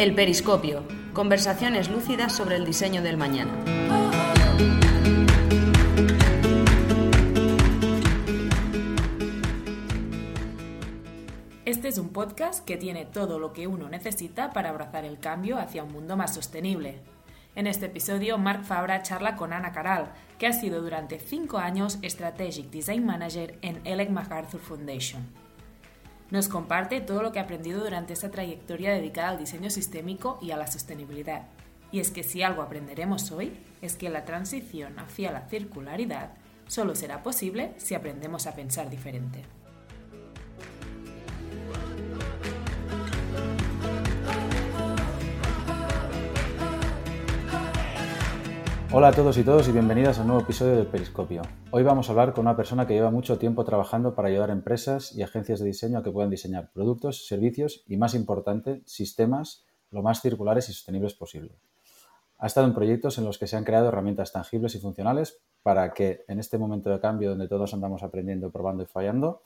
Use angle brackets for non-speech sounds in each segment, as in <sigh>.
El periscopio. Conversaciones lúcidas sobre el diseño del mañana. Este es un podcast que tiene todo lo que uno necesita para abrazar el cambio hacia un mundo más sostenible. En este episodio, Mark Fabra charla con Ana Caral, que ha sido durante cinco años Strategic Design Manager en Ellen MacArthur Foundation. Nos comparte todo lo que ha aprendido durante esta trayectoria dedicada al diseño sistémico y a la sostenibilidad. Y es que si algo aprenderemos hoy es que la transición hacia la circularidad solo será posible si aprendemos a pensar diferente. Hola a todos y todos y bienvenidas a un nuevo episodio del Periscopio. Hoy vamos a hablar con una persona que lleva mucho tiempo trabajando para ayudar a empresas y agencias de diseño a que puedan diseñar productos, servicios y, más importante, sistemas lo más circulares y sostenibles posible. Ha estado en proyectos en los que se han creado herramientas tangibles y funcionales para que en este momento de cambio donde todos andamos aprendiendo, probando y fallando,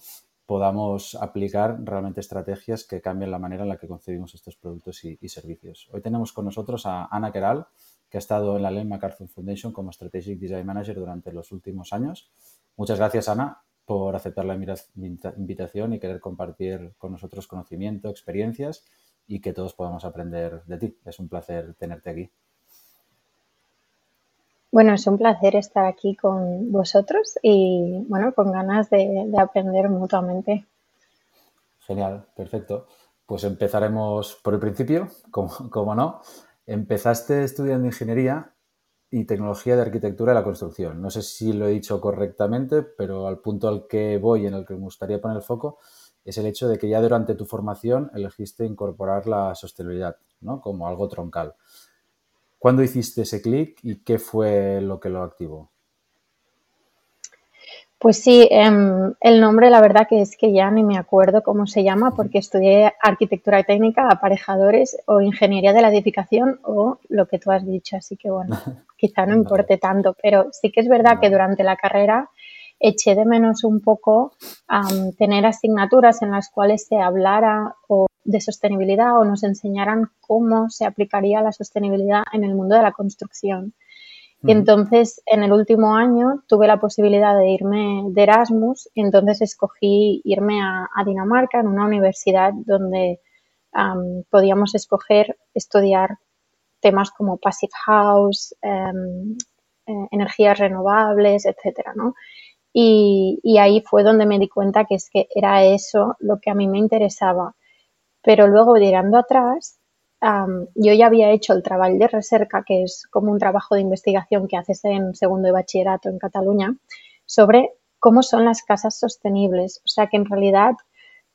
podamos aplicar realmente estrategias que cambien la manera en la que concebimos estos productos y, y servicios. Hoy tenemos con nosotros a Ana Keral, que ha estado en la Len MacArthur Foundation como Strategic Design Manager durante los últimos años. Muchas gracias, Ana, por aceptar la invitación y querer compartir con nosotros conocimiento, experiencias y que todos podamos aprender de ti. Es un placer tenerte aquí. Bueno, es un placer estar aquí con vosotros y bueno, con ganas de, aprender mutuamente. Genial, perfecto. Pues empezaremos por el principio, como, como no. Empezaste estudiando ingeniería y tecnología de arquitectura de la construcción. No sé si lo he dicho correctamente, pero al punto al que voy, en el que me gustaría poner el foco, es el hecho de que ya durante tu formación elegiste incorporar la sostenibilidad ¿no? como algo troncal. ¿Cuándo hiciste ese clic y qué fue lo que lo activó? Pues sí, em, el nombre la verdad que es que ya ni me acuerdo cómo se llama porque estudié arquitectura técnica, aparejadores o ingeniería de la edificación o lo que tú has dicho, así que bueno, <laughs> quizá no importe tanto, pero sí que es verdad que durante la carrera eché de menos un poco tener asignaturas en las cuales se hablara o de sostenibilidad o nos enseñaran cómo se aplicaría la sostenibilidad en el mundo de la construcción. Y entonces, en el último año tuve la posibilidad de irme de Erasmus y entonces escogí irme a, Dinamarca en una universidad donde podíamos escoger estudiar temas como Passive House, em, eh, energías renovables, etcétera, Y, y, ahí fue donde me di cuenta que es que era eso lo que a mí me interesaba. Pero luego, llegando atrás, yo ya había hecho el trabajo de recerca, que es como un trabajo de investigación que haces en segundo de bachillerato en Cataluña, sobre cómo son las casas sostenibles. O sea que en realidad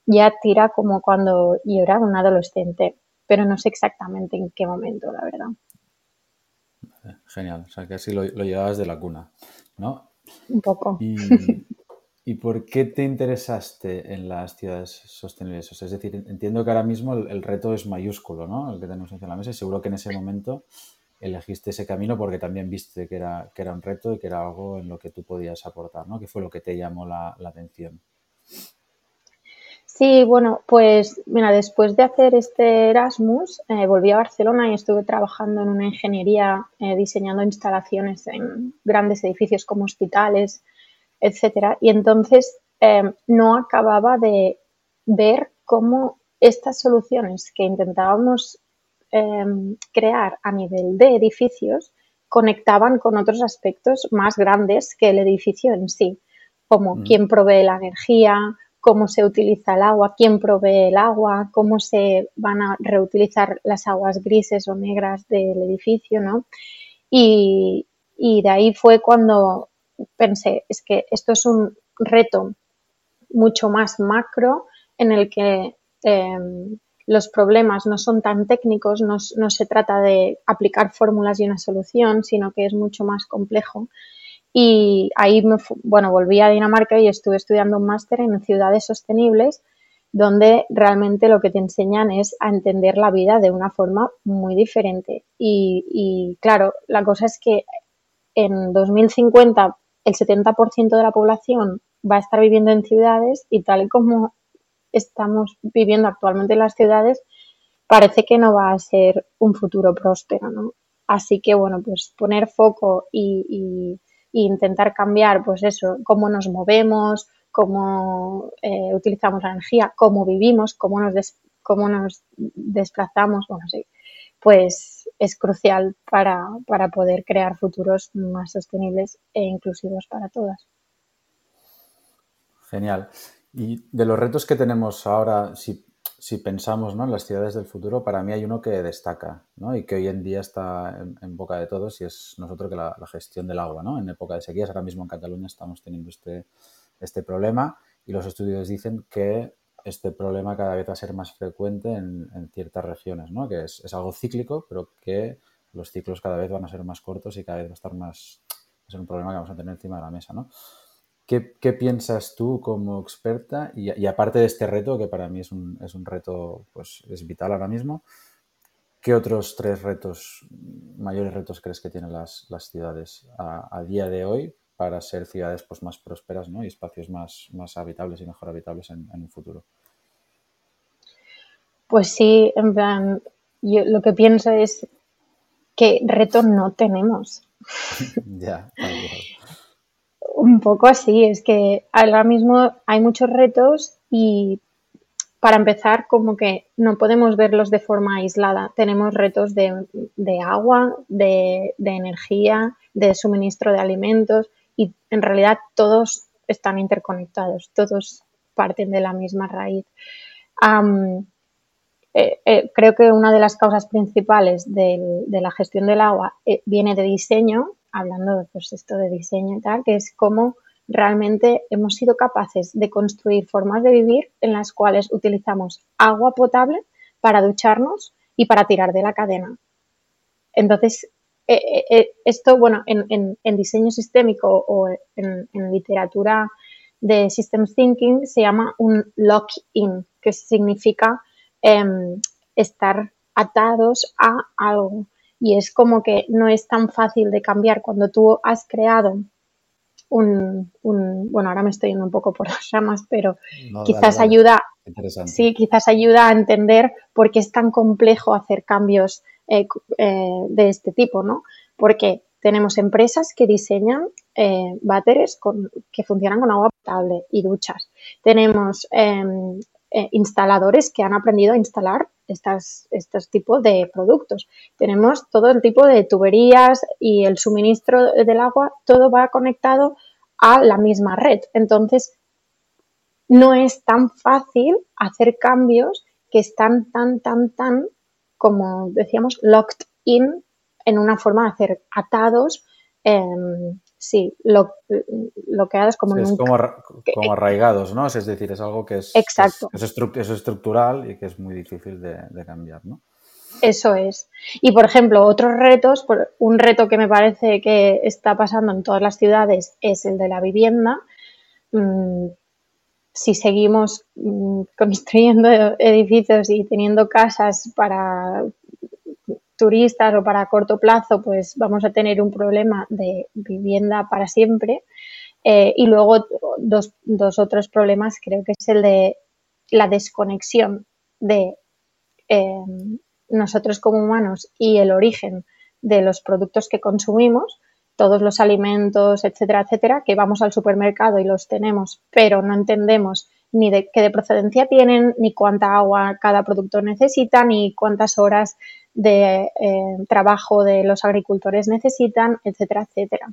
ya tira como cuando yo era un adolescente, pero no sé exactamente en qué momento, la verdad. Genial, o sea que así lo, lo llevabas de la cuna, ¿no? Un poco. Y, <laughs> ¿Y por qué te interesaste en las ciudades sostenibles? es decir, entiendo que ahora mismo el, reto es mayúsculo, ¿no? El que tenemos encima de la mesa. Y seguro que en ese momento elegiste ese camino porque también viste que era, que era un reto y que era algo en lo que tú podías aportar, ¿no? ¿Qué fue lo que te llamó la, atención? Sí, bueno, pues mira, después de hacer este Erasmus, eh, volví a Barcelona y estuve trabajando en una ingeniería eh, diseñando instalaciones en grandes edificios como hospitales, etcétera. Y entonces em, no acababa de ver cómo estas soluciones que intentábamos em, crear a nivel de edificios conectaban con otros aspectos más grandes que el edificio en sí, como mm. quién provee la energía, cómo se utiliza el agua, quién provee el agua, cómo se van a reutilizar las aguas grises o negras del edificio, ¿no? Y, y de ahí fue cuando pensé, es que esto es un reto mucho más macro en el que em, los problemas no son tan técnicos, no, se trata de aplicar fórmulas y una solución, sino que es mucho más complejo. Y ahí, me, bueno, volví a Dinamarca y estuve estudiando un máster en ciudades sostenibles, donde realmente lo que te enseñan es a entender la vida de una forma muy diferente. Y claro, la cosa es que en 2050 el 70% de la población va a estar viviendo en ciudades y tal y como estamos viviendo actualmente en las ciudades, parece que no va a ser un futuro próspero, ¿no? Así que, bueno, pues poner foco y, intentar cambiar, pues eso, cómo nos movemos, cómo eh, utilizamos la energía, cómo vivimos, cómo nos, cómo nos desplazamos, bueno, sí, pues es crucial para, para poder crear futuros más sostenibles e inclusivos para todas. Genial. Y de los retos que tenemos ahora, si, pensamos en las ciudades del futuro, para mí hay uno que destaca ¿no? y que hoy en día está en, boca de todos y es nosotros que la, gestión del agua. ¿no? En época de sequías, ahora mismo en Cataluña estamos teniendo este, este problema y los estudios dicen que este problema cada vez va a ser más frecuente en, ciertas regiones, ¿no? que es, algo cíclico, pero que los ciclos cada vez van a ser más cortos y cada vez va a estar más... Es un problema que vamos a tener encima de la mesa. ¿no? ¿Qué, piensas tú como experta? Y, aparte de este reto, que para mí es un, es un reto, pues es vital ahora mismo, ¿qué otros tres retos, mayores retos crees que tienen las, ciudades a, día de hoy para ser ciudades pues, más prósperas ¿no? y espacios más, más habitables y mejor habitables en, un futuro? Pues sí, en plan, yo lo que pienso es que retos no tenemos. <laughs> ya, un poco así, es que ahora mismo hay muchos retos y para empezar como que no podemos verlos de forma aislada. Tenemos retos de, agua, de, energía, de suministro de alimentos y en realidad todos están interconectados, todos parten de la misma raíz. Eh, eh, creo que una de las causas principales de la gestión del agua eh, viene de diseño hablando pues esto de diseño y tal, que es cómo realmente hemos sido capaces de construir formas de vivir en las cuales utilizamos agua potable para ducharnos y para tirar de la cadena. Entonces, eh, eh, eh, esto, bueno, en, diseño sistémico o en, literatura de Systems Thinking se llama un lock-in, que significa em, estar atados a algo. Y es como que no es tan fácil de cambiar. Cuando tú has creado un, bueno, ahora me estoy yendo un poco por las ramas, pero quizás ayuda, sí, quizás ayuda a entender por qué es tan complejo hacer cambios eh, eh, de este tipo, ¿no? Porque tenemos empresas que diseñan eh, váteres que funcionan con agua potable y duchas. Tenemos em, instaladores que han aprendido a instalar estos tipos de productos. Tenemos todo el tipo de tuberías y el suministro del agua, todo va conectado a la misma red. Entonces, no es tan fácil hacer cambios que están tan, tan, tan, como decíamos, locked in en una forma de hacer atados em, sí, lo, lo que hagas como Es como, arraigados, ¿no? Es decir, es algo que es, Exacto. Es, estructural y que es muy difícil de, cambiar, ¿no? Eso es. Y por ejemplo, otros retos, un reto que me parece que está pasando en todas las ciudades es el de la vivienda. Si seguimos mm, construyendo <laughs> edificios y teniendo casas para turistas o para corto plazo, pues vamos a tener un problema de vivienda para siempre. Eh, y luego dos, otros problemas creo que es el de la desconexión de eh, nosotros como humanos y el origen de los productos que consumimos, todos los alimentos, etcétera, etcétera, que vamos al supermercado y los tenemos, pero no entendemos ni de qué de procedencia tienen, ni cuánta agua cada producto necesita, ni cuántas horas de eh, trabajo de los agricultores necesitan, etcétera, etcétera.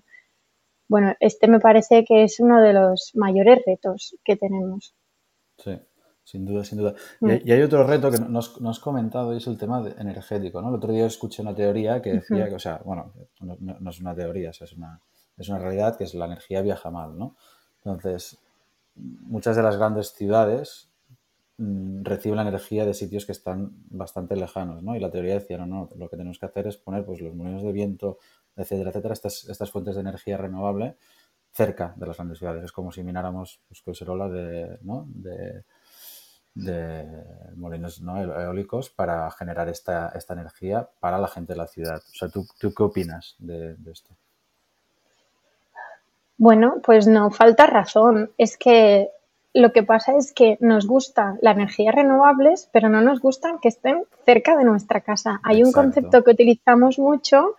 Bueno, este me parece que es uno de los mayores retos que tenemos. Sí, sin duda, sin duda. Mm. Y, hay otro reto que nos, has comentado y es el tema energético, ¿no? El otro día escuché una teoría que decía que, o sea, bueno, no, es una teoría, es, una, es una realidad que es la energía viaja mal, ¿no? Entonces, muchas de las grandes ciudades Mm, recibe la energía de sitios que están bastante lejanos, ¿no? Y la teoría decía, no, no, lo que tenemos que hacer es poner pues, los molinos de viento, etcétera, etcétera, estas, estas fuentes de energía renovable cerca de las grandes ciudades. Es como si mináramos pues, de, ¿no? de, de molinos ¿no? eólicos para generar esta, esta energía para la gente de la ciudad. O sea, ¿tú, tú qué opinas de, de esto? Bueno, pues no falta razón. Es que lo que pasa es que nos gusta la energía renovables, pero no nos gustan que estén cerca de nuestra casa. Hay un concepto que utilizamos mucho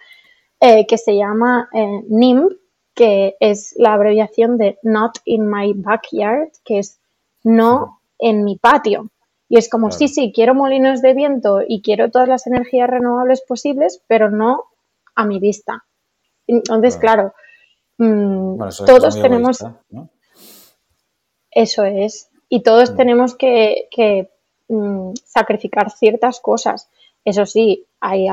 eh, que se llama eh, NIMB, que es la abreviación de Not in my backyard, que es no en mi patio. Y es como, sí, sí, quiero molinos de viento y quiero todas las energías renovables posibles, pero no a mi vista. Entonces, claro, mm, todos tenemos... Eso es. Y todos mm. tenemos que, mm, sacrificar ciertas cosas. Eso sí, hay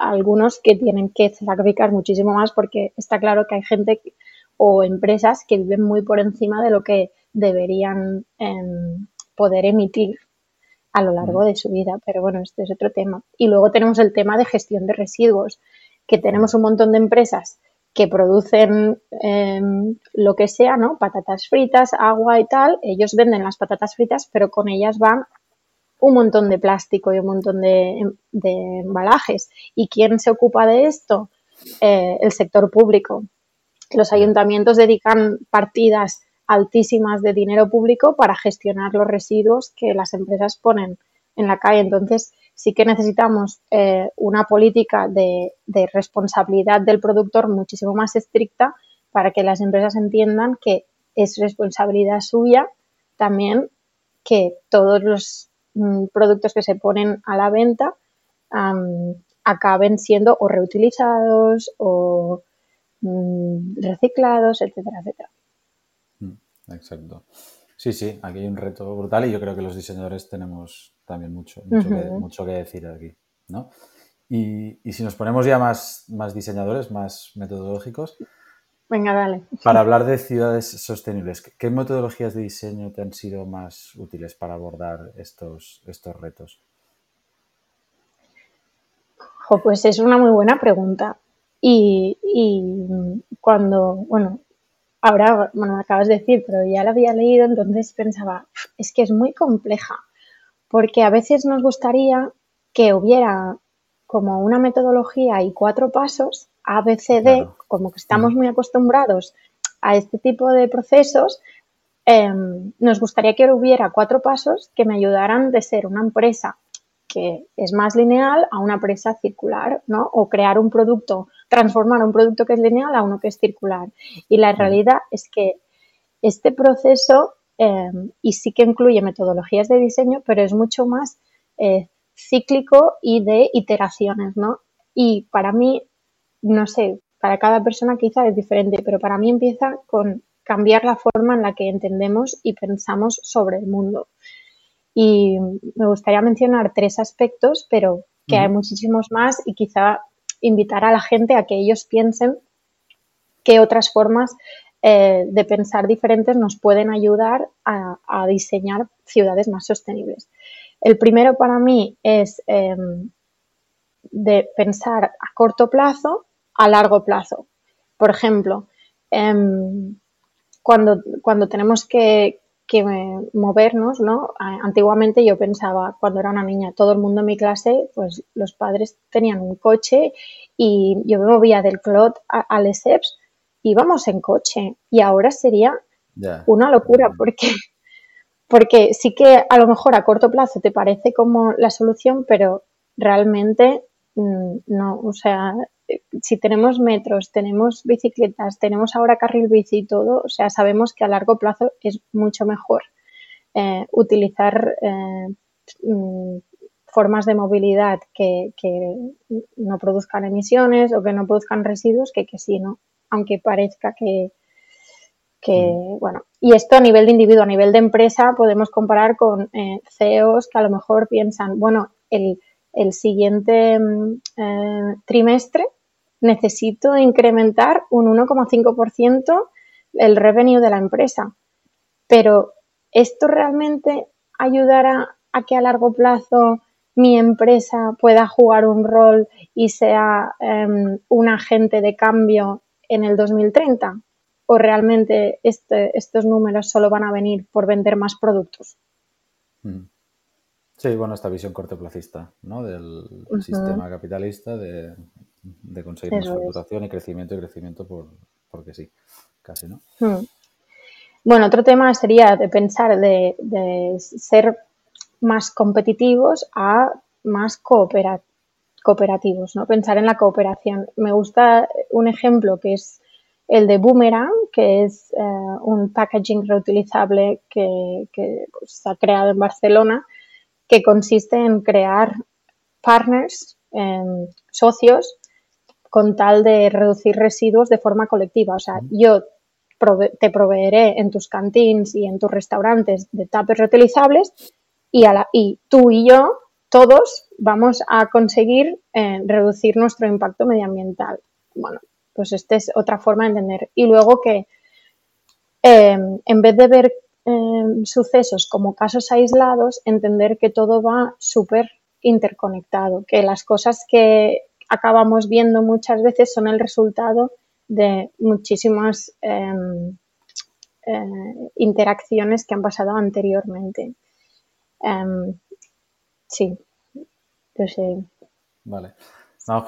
algunos que tienen que sacrificar muchísimo más porque está claro que hay gente o empresas que viven muy por encima de lo que deberían em, poder emitir a lo largo de su vida. Pero bueno, este es otro tema. Y luego tenemos el tema de gestión de residuos, que tenemos un montón de empresas que producen em, lo que sea, ¿no? Patatas fritas, agua y tal. Ellos venden las patatas fritas, pero con ellas van un montón de plástico y un montón de, embalajes. ¿Y quién se ocupa de esto? Eh, el sector público. Los ayuntamientos dedican partidas altísimas de dinero público para gestionar los residuos que las empresas ponen en la calle. Entonces, sí que necesitamos eh, una política de, responsabilidad del productor muchísimo más estricta para que las empresas entiendan que es responsabilidad suya también que todos los mm, productos que se ponen a la venta acaben siendo o reutilizados o mm, reciclados, etcétera, etcétera. Exacto. Sí, sí, aquí hay un reto brutal y yo creo que los diseñadores tenemos también mucho, mucho, que, decir aquí, ¿no? Y, si nos ponemos ya más, más diseñadores, más metodológicos. Venga, dale. Para <laughs> hablar de ciudades sostenibles, ¿qué metodologías de diseño te han sido más útiles para abordar estos, estos retos? pues es una muy buena pregunta. Y, y cuando, bueno, ahora, bueno, me acabas de decir, pero ya la había leído, entonces pensaba, es que es muy compleja, porque a veces nos gustaría que hubiera como una metodología y cuatro pasos, ABCD, como que estamos muy acostumbrados a este tipo de procesos, em, nos gustaría que hubiera cuatro pasos que me ayudaran de ser una empresa que es más lineal a una empresa circular, ¿no? O crear un producto transformar un producto que es lineal a uno que es circular. Y la realidad es que este proceso, em, y sí que incluye metodologías de diseño, pero es mucho más eh, cíclico y de iteraciones, ¿no? Y para mí, no sé, para cada persona quizá es diferente, pero para mí empieza con cambiar la forma en la que entendemos y pensamos sobre el mundo. Y me gustaría mencionar tres aspectos, pero que hay muchísimos más y quizá invitar a la gente a que ellos piensen qué otras formas eh, de pensar diferentes nos pueden ayudar a, diseñar ciudades más sostenibles. El primero para mí es em, de pensar a corto plazo, a largo plazo. Por ejemplo, em, cuando, cuando tenemos que, que movernos, ¿no? Antiguamente yo pensaba, cuando era una niña, todo el mundo en mi clase, pues los padres tenían un coche y yo me movía del Clot a, Lesseps y íbamos en coche. Y ahora sería una locura porque, porque sí que a lo mejor a corto plazo te parece como la solución, pero realmente mm, no, o sea, si tenemos metros, tenemos bicicletas, tenemos ahora carril bici y todo, o sea, sabemos que a largo plazo es mucho mejor eh, utilizar eh, mm, formas de movilidad que, no produzcan emisiones o que no produzcan residuos que que sí, ¿no? Aunque parezca que, que, mm. bueno, y esto a nivel de individuo, a nivel de empresa, podemos comparar con eh, CEOs que a lo mejor piensan, bueno, el, el siguiente mm, eh, trimestre necesito incrementar un 1,5% el revenue de la empresa. Pero ¿esto realmente ayudará a que a largo plazo mi empresa pueda jugar un rol y sea em, un agente de cambio en el 2030? ¿O realmente este, estos números solo van a venir por vender más productos? Mm. Sí, bueno, esta visión cortoplacista ¿no? del sistema capitalista de, conseguir más facturación y crecimiento y crecimiento por, porque sí, casi, ¿no? Hmm. Bueno, otro tema sería de pensar de, de ser más competitivos a más cooperativos, ¿no? Pensar en la cooperación. Me gusta un ejemplo que es el de Boomerang, que es eh, un packaging reutilizable que, pues, se ha creado en Barcelona, que consiste en crear partners, em, socios, con tal de reducir residuos de forma colectiva. O sea, yo te proveeré en tus cantines y en tus restaurantes de tapes reutilizables y, y tú y yo, todos, vamos a conseguir eh, reducir nuestro impacto medioambiental. Bueno, pues esta es otra forma de entender. Y luego que em, en vez de ver em, sucesos como casos aislados, entender que todo va súper interconectado, que las cosas que acabamos viendo muchas veces son el resultado de muchísimas em, eh, interacciones que han pasado anteriormente. sí, yo sé. Vale.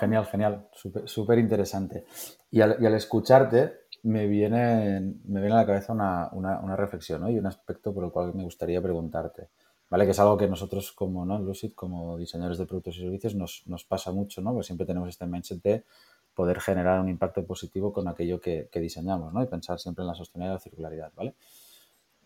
Genial, genial, súper interesante. Y al, escucharte me viene, me viene a la cabeza una, reflexión y un aspecto por el cual me gustaría preguntarte. ¿Vale? Que es algo que nosotros como ¿no? Lucid, como diseñadores de productos y servicios, nos, nos pasa mucho, ¿no? Porque siempre tenemos este mindset de poder generar un impacto positivo con aquello que, diseñamos, ¿no? Y pensar siempre en la sostenibilidad y la circularidad, ¿vale?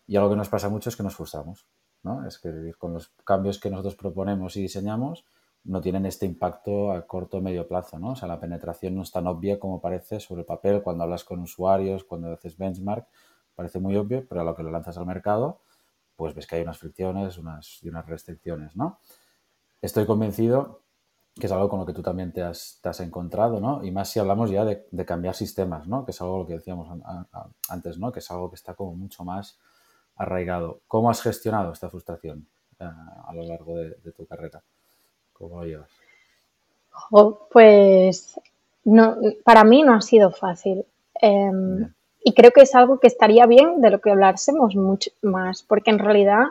Y algo que nos pasa mucho es que nos frustramos, ¿no? Es que con los cambios que nosotros proponemos y diseñamos, no tienen este impacto a corto o medio plazo, ¿no? O sea, la penetración no es tan obvia como parece sobre el papel cuando hablas con usuarios, cuando haces benchmark, parece muy obvio, pero a lo que lo lanzas al mercado, pues ves que hay unas fricciones unas, y unas restricciones, ¿no? Estoy convencido que es algo con lo que tú también te has, encontrado, ¿no? Y más si hablamos ya de, cambiar sistemas, ¿no? Que es algo lo que decíamos antes, ¿no? Que es algo que está como mucho más arraigado. ¿Cómo has gestionado esta frustración eh, a lo largo de tu carrera? ¿Cómo pues no, para mí no ha sido fácil. Em, y creo que es algo que estaría bien de lo que hablásemos mucho más, porque en realidad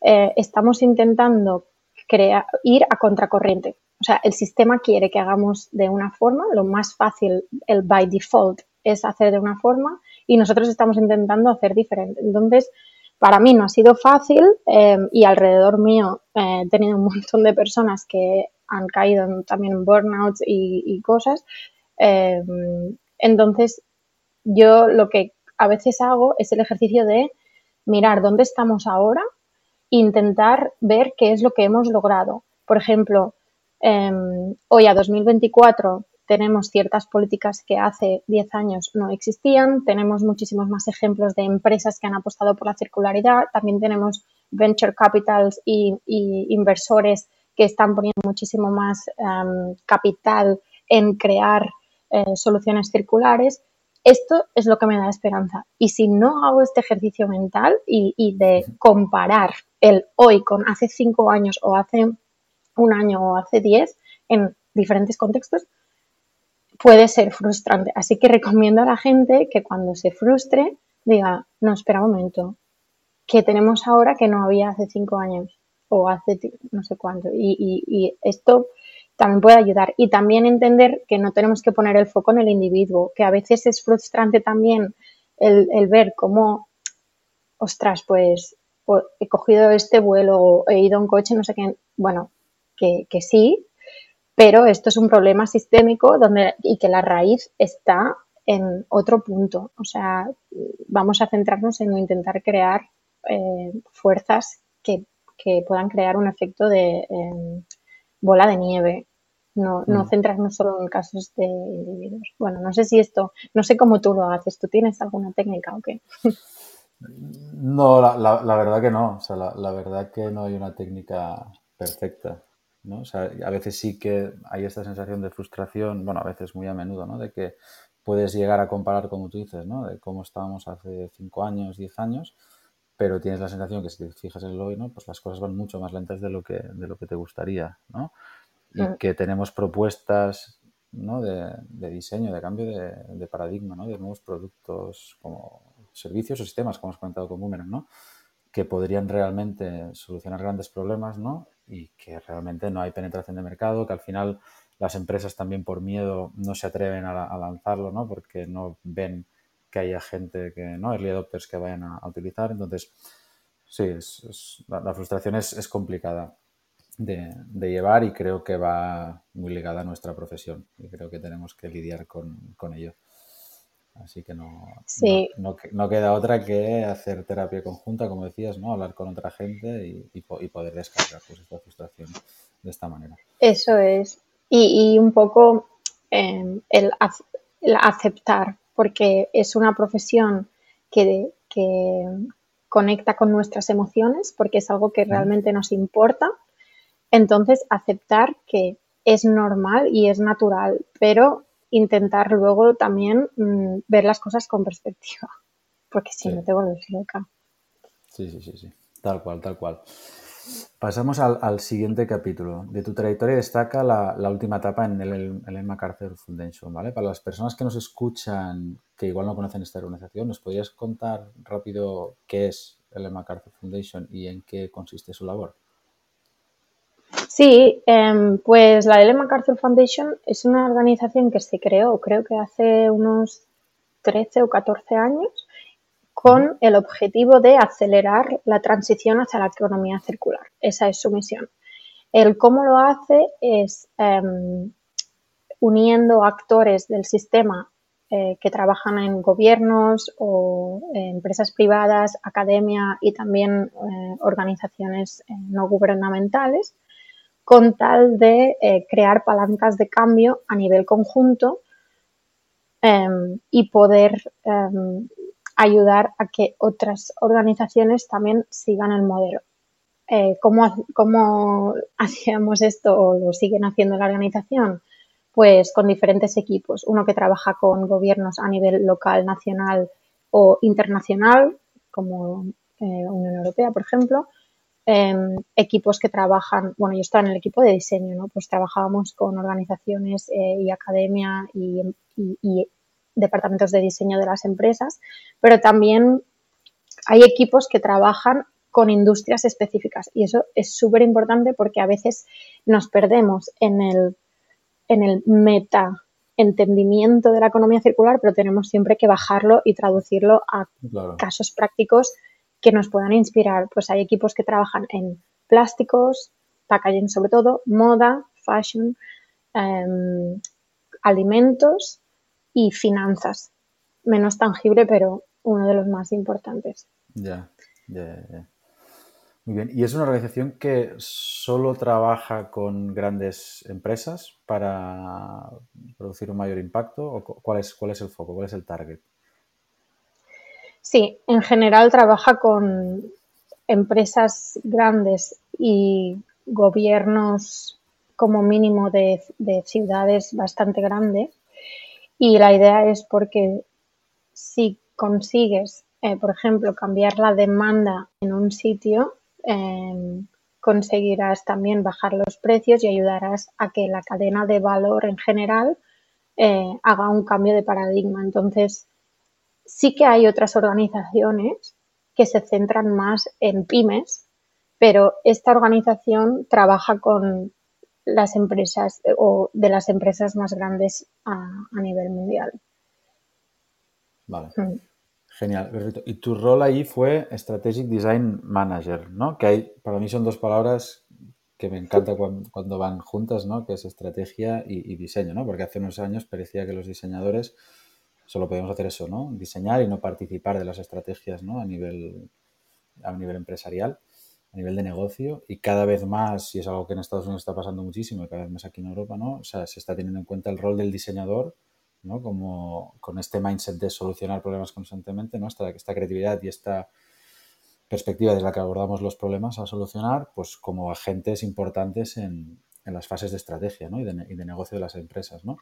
eh, estamos intentando crear, ir a contracorriente. O sea, el sistema quiere que hagamos de una forma, lo más fácil, el by default, es hacer de una forma y nosotros estamos intentando hacer diferente. Entonces, para mí no ha sido fácil em, y alrededor mío eh, he tenido un montón de personas que han caído también en burnouts y, cosas. Em, entonces, yo lo que a veces hago es el ejercicio de mirar dónde estamos ahora e intentar ver qué es lo que hemos logrado. Por ejemplo, em, hoy a 2024 tenemos ciertas políticas que hace 10 años no existían, tenemos muchísimos más ejemplos de empresas que han apostado por la circularidad, también tenemos venture capitals y, inversores que están poniendo muchísimo más em, capital en crear eh, soluciones circulares. Esto es lo que me da esperanza. Y si no hago este ejercicio mental y, y de comparar el hoy con hace cinco años o hace un año o hace diez en diferentes contextos, puede ser frustrante. Así que recomiendo a la gente que cuando se frustre diga, no, espera un momento, que tenemos ahora que no había hace cinco años o hace no sé cuánto. Y, esto también puede ayudar. Y también entender que no tenemos que poner el foco en el individuo, que a veces es frustrante también el, ver cómo, ostras, pues he cogido este vuelo o he ido en coche, no sé qué. Bueno, que, que sí, pero esto es un problema sistémico donde, y que la raíz está en otro punto. O sea, vamos a centrarnos en intentar crear eh, fuerzas que, puedan crear un efecto de em, bola de nieve. No, no mm. centrarnos solo en casos de individuos. Bueno, no sé si esto, no sé cómo tú lo haces. ¿Tú tienes alguna técnica o qué? No, la, verdad que no. O sea, la verdad que no hay una técnica perfecta. ¿No? O sea, a veces sí que hay esta sensación de frustración, bueno, a veces muy a menudo, ¿no? De que puedes llegar a comparar, como tú dices, ¿no? De cómo estábamos hace 5 años, 10 años, pero tienes la sensación que si te fijas en el hoy, ¿no? Pues las cosas van mucho más lentas de lo que, de lo que te gustaría, ¿no? Y mm. que tenemos propuestas, ¿no? De, diseño, de cambio de, paradigma, ¿no? De nuevos productos como servicios o sistemas, como has comentado con Boomerang, ¿no? Que podrían realmente solucionar grandes problemas, ¿no? Y que realmente no hay penetración de mercado, que al final las empresas también por miedo no se atreven a, lanzarlo, ¿no? Porque no ven que haya gente que, ¿no? Early adopters que vayan a, utilizar. Entonces, sí, es, la, frustración es, complicada de, llevar y creo que va muy ligada a nuestra profesión y creo que tenemos que lidiar con, ello. Así que no, no, queda otra que hacer terapia conjunta, como decías, ¿no? Hablar con otra gente y, poder descargar pues, esta frustración de esta manera. Eso es. Y, un poco em, el, aceptar, porque es una profesión que, conecta con nuestras emociones, porque es algo que realmente nos importa. Entonces, aceptar que es normal y es natural, pero intentar luego también mm, ver las cosas con perspectiva, porque si no te vuelves loca. Sí, sí, sí, sí, tal cual, tal cual. Pasamos al, siguiente capítulo. De tu trayectoria destaca la, última etapa en el, el MacArthur Foundation, ¿vale? Para las personas que nos escuchan, que igual no conocen esta organización, ¿nos podrías contar rápido qué es el MacArthur Foundation y en qué consiste su labor? Sí, em, pues la Ellen MacArthur Foundation es una organización que se creó, creo que hace unos 13 o 14 años, con el objetivo de acelerar la transición hacia la economía circular. Esa es su misión. El cómo lo hace es em, uniendo actores del sistema eh, que trabajan en gobiernos o empresas privadas, academia y también eh, organizaciones eh, no gubernamentales, con tal de crear palancas de cambio a nivel conjunto em, y poder em, ayudar a que otras organizaciones también sigan el modelo. Eh, ¿cómo, <laughs> hacíamos esto o lo siguen haciendo la organización? Pues con diferentes equipos. Uno que trabaja con gobiernos a nivel local, nacional o internacional, como eh, Unión Europea, por ejemplo. Em, equipos que trabajan, bueno, yo estaba en el equipo de diseño, ¿no? Pues trabajábamos con organizaciones eh, y academia y, y departamentos de diseño de las empresas, pero también hay equipos que trabajan con industrias específicas y eso es súper importante porque a veces nos perdemos en el, en el meta entendimiento de la economía circular, pero tenemos siempre que bajarlo y traducirlo a casos prácticos que nos puedan inspirar. Pues hay equipos que trabajan en plásticos, packaging sobre todo, moda, fashion, em, alimentos y finanzas. Menos tangible, pero uno de los más importantes. Ya, ya, ya. Muy bien. ¿Y es una organización que solo trabaja con grandes empresas para producir un mayor impacto? ¿O cuál, es, cuál es el foco? ¿Cuál es el target? Sí, en general trabaja con empresas grandes y gobiernos como mínimo de, de ciudades bastante grandes y la idea es porque si consigues, eh, por ejemplo, cambiar la demanda en un sitio, em, conseguirás también bajar los precios y ayudarás a que la cadena de valor en general eh, haga un cambio de paradigma. Entonces, sí que hay otras organizaciones que se centran más en pymes, pero esta organización trabaja con las empresas eh, o de las empresas más grandes a, nivel mundial. Vale. Mm. Genial, perfecto. Y tu rol ahí fue Strategic Design Manager, ¿no? Que hay, para mí son dos palabras que me encanta cuando, van juntas, ¿no? Que es estrategia y, diseño, ¿no? Porque hace unos años parecía que los diseñadores solo podíamos hacer eso, ¿no? Diseñar y no participar de las estrategias, ¿no? A nivel, a nivel empresarial a nivel de negocio y cada vez más, y es algo que en Estados Unidos está pasando muchísimo y cada vez más aquí en Europa, ¿no? O sea, se está teniendo en cuenta el rol del diseñador, ¿no? Como con este mindset de solucionar problemas constantemente, ¿no? Esta, esta creatividad y esta perspectiva desde la que abordamos los problemas a solucionar, pues como agentes importantes en, en las fases de estrategia ¿no? y de negocio de las empresas, ¿no?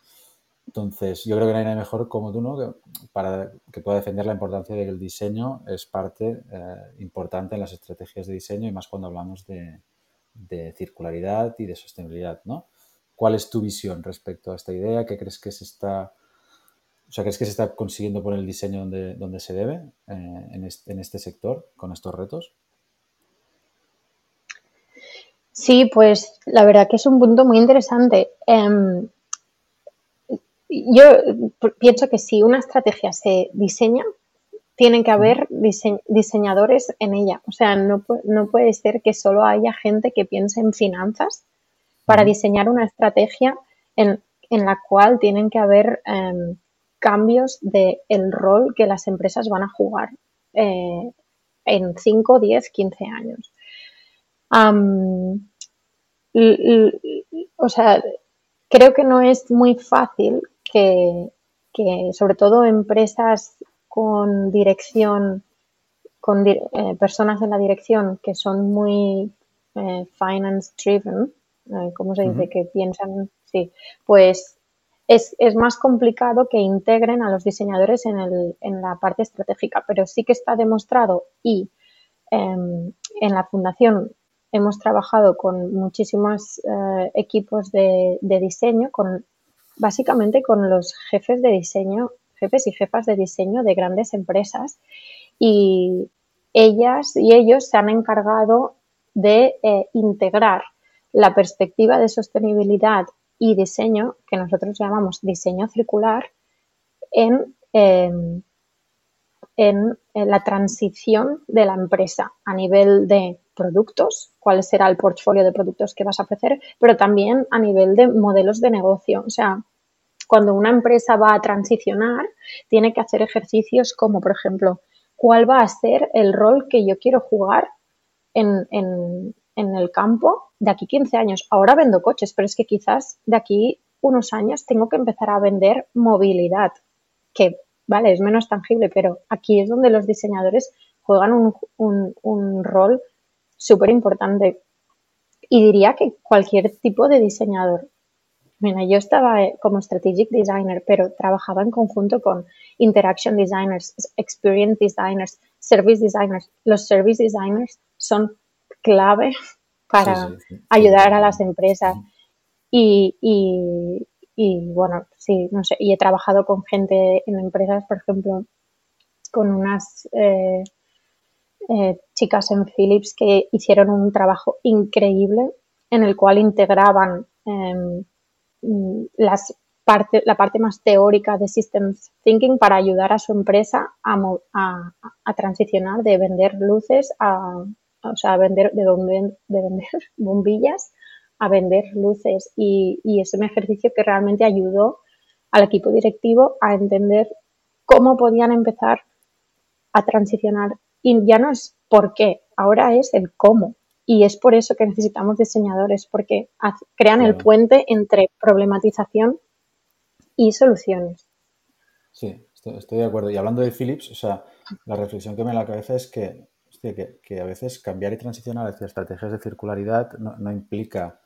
Entonces, yo creo que no hay nadie mejor como tú, ¿no? Que, para que pueda defender la importancia de que el diseño es parte eh, importante en las estrategias de diseño y más cuando hablamos de, circularidad y de sostenibilidad, ¿no? ¿Cuál es tu visión respecto a esta idea? ¿Qué crees que se está, o sea, crees que se está consiguiendo poner el diseño donde, donde se debe eh, en, este, sector con estos retos? Sí, pues la verdad que es un punto muy interesante. Em, yo pienso que si una estrategia se diseña, tienen que haber diseñadores en ella. O sea, no, no, puede ser que solo haya gente que piense en finanzas para diseñar una estrategia en, la cual tienen que haber em, cambios del el rol que las empresas van a jugar eh, en 5, 10, 15 años. o sea, creo que no es muy fácil que, sobre todo empresas con dirección, con eh, personas en la dirección que son muy eh, finance driven, eh, ¿cómo se dice? Que piensan, sí, pues es, más complicado que integren a los diseñadores en, el, en, la parte estratégica, pero sí que está demostrado y em, en la fundación hemos trabajado con muchísimos equipos de, diseño, con básicamente con los jefes de diseño, jefes y jefas de diseño de grandes empresas. Y ellas y ellos se han encargado de eh, integrar la perspectiva de sostenibilidad y diseño, que nosotros llamamos diseño circular, en, em, en, en la transición de la empresa a nivel de productos, cuál será el portfolio de productos que vas a ofrecer, pero también a nivel de modelos de negocio. O sea, cuando una empresa va a transicionar, tiene que hacer ejercicios como, por ejemplo, cuál va a ser el rol que yo quiero jugar en, el campo de aquí 15 años. Ahora vendo coches, pero es que quizás de aquí unos años tengo que empezar a vender movilidad, vale, es menos tangible, pero aquí es donde los diseñadores juegan un, un rol súper importante. Y diría que cualquier tipo de diseñador. Mira, yo estaba eh, como strategic designer, pero trabajaba en conjunto con interaction designers, experience designers, service designers. Los service designers son clave <laughs> para ayudar a las empresas. Y, y, bueno, sí, no sé, y he trabajado con gente en empresas, por ejemplo, con unas eh, eh, chicas en Philips que hicieron un trabajo increíble en el cual integraban mm, las parte, la parte más teórica de Systems Thinking para ayudar a su empresa a, a, transicionar de vender luces a, o sea, vender, de, de vender <laughs> bombillas a vender luces. Y, y es un ejercicio que realmente ayudó al equipo directivo a entender cómo podían empezar a transicionar y ya no es por qué, ahora es el cómo. Y es por eso que necesitamos diseñadores, porque crean el puente entre problematización y soluciones. Sí, estoy, de acuerdo. Y hablando de Philips, o sea, la reflexión que me da la cabeza es que, que, a veces cambiar y transicionar hacia estrategias de circularidad no implica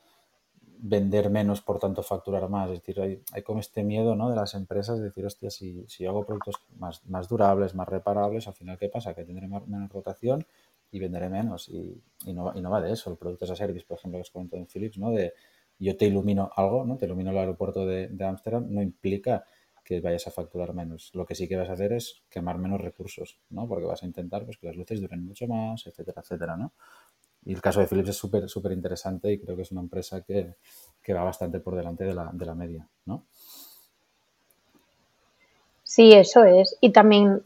vender menos, por tanto facturar más. Es decir, hay, hay como este miedo ¿no? de las empresas de decir, hostia, si, si hago productos más, más, durables, más reparables, al final, ¿qué pasa? Que tendré menos rotación y venderé menos. Y, y, no, y no va de eso. El producto es a service, por ejemplo, que os comento en Philips, ¿no? De yo te ilumino algo, ¿no? Te ilumino el aeropuerto de Ámsterdam, no implica que vayas a facturar menos. Lo que sí que vas a hacer es quemar menos recursos, ¿no? Porque vas a intentar pues, que las luces duren mucho más, etcétera, etcétera, ¿no? Y el caso de Philips es súper, súper interesante y creo que es una empresa que, va bastante por delante de la, de la media, ¿no? Sí, eso es. Y también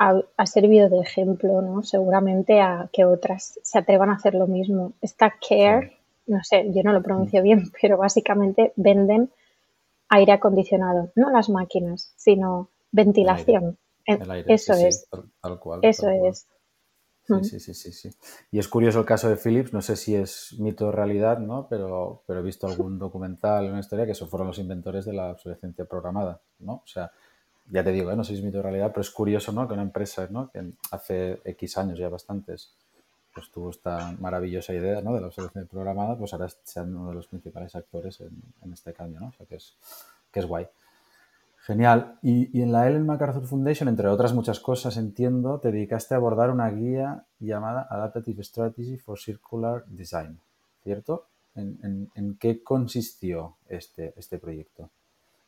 ha, servido de ejemplo, ¿no? Seguramente a que otras se atrevan a hacer lo mismo. Esta Care, no sé, yo no lo pronuncio mm. bien, <laughs> pero básicamente venden aire acondicionado, no las máquinas, sino ventilación. eso es. tal, cual. Eso es. Sí, sí, sí, sí, Y es curioso el caso de Philips, no sé si es mito o realidad, ¿no? Pero, pero he visto algún documental, una historia que esos fueron los inventores de la obsolescencia programada, ¿no? O sea, ya te digo, ¿eh? no sé si es mito o realidad, pero es curioso, ¿no? Que una empresa, ¿no? Que hace X años ya bastantes, pues tuvo esta maravillosa idea, ¿no? De la obsolescencia programada, pues ahora sean uno de los principales actores en, en este cambio, ¿no? O sea, que es, que es guay. Genial. Y, en la Ellen MacArthur Foundation, entre otras muchas cosas, entiendo, te dedicaste a abordar una guía llamada Adaptative Strategy for Circular Design, ¿cierto? ¿En, qué consistió este, este proyecto?